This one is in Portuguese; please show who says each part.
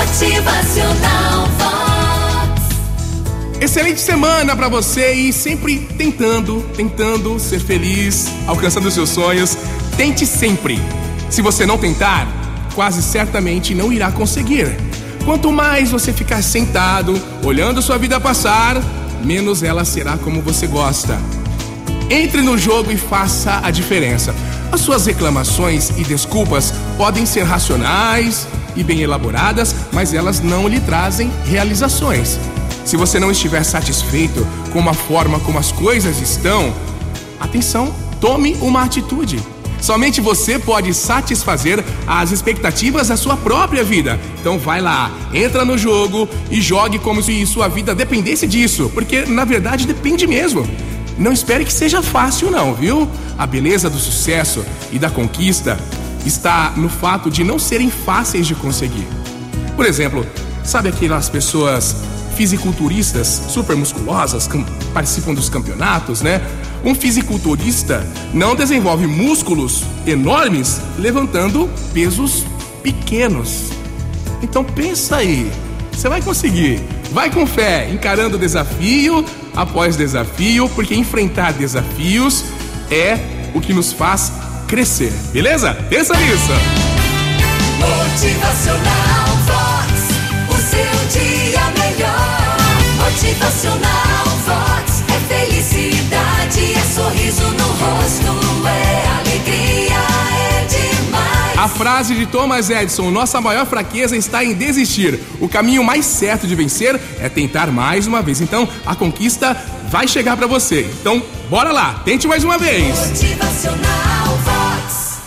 Speaker 1: Motivacional Vox.
Speaker 2: Excelente semana pra você e sempre tentando, tentando ser feliz, alcançando seus sonhos. Tente sempre. Se você não tentar, quase certamente não irá conseguir. Quanto mais você ficar sentado, olhando sua vida passar, menos ela será como você gosta. Entre no jogo e faça a diferença. As suas reclamações e desculpas podem ser racionais e bem elaboradas, mas elas não lhe trazem realizações. Se você não estiver satisfeito com a forma como as coisas estão, atenção, tome uma atitude. Somente você pode satisfazer as expectativas da sua própria vida. Então vai lá, entra no jogo e jogue como se sua vida dependesse disso, porque na verdade depende mesmo. Não espere que seja fácil, não, viu? A beleza do sucesso e da conquista está no fato de não serem fáceis de conseguir. Por exemplo, sabe aquelas pessoas fisiculturistas super musculosas que participam dos campeonatos, né? Um fisiculturista não desenvolve músculos enormes levantando pesos pequenos. Então pensa aí, você vai conseguir. Vai com fé, encarando desafio após desafio, porque enfrentar desafios é o que nos faz crescer, beleza? Pensa nisso!
Speaker 1: Motivacional Vox. O seu dia melhor. Motivacional Vox. É felicidade, é sorriso no rosto, é alegria, é demais.
Speaker 2: A frase de Thomas Edison: Nossa maior fraqueza está em desistir. O caminho mais certo de vencer é tentar mais uma vez. Então, a conquista vai chegar pra você. Então, bora lá, tente mais uma vez.
Speaker 1: Motivacional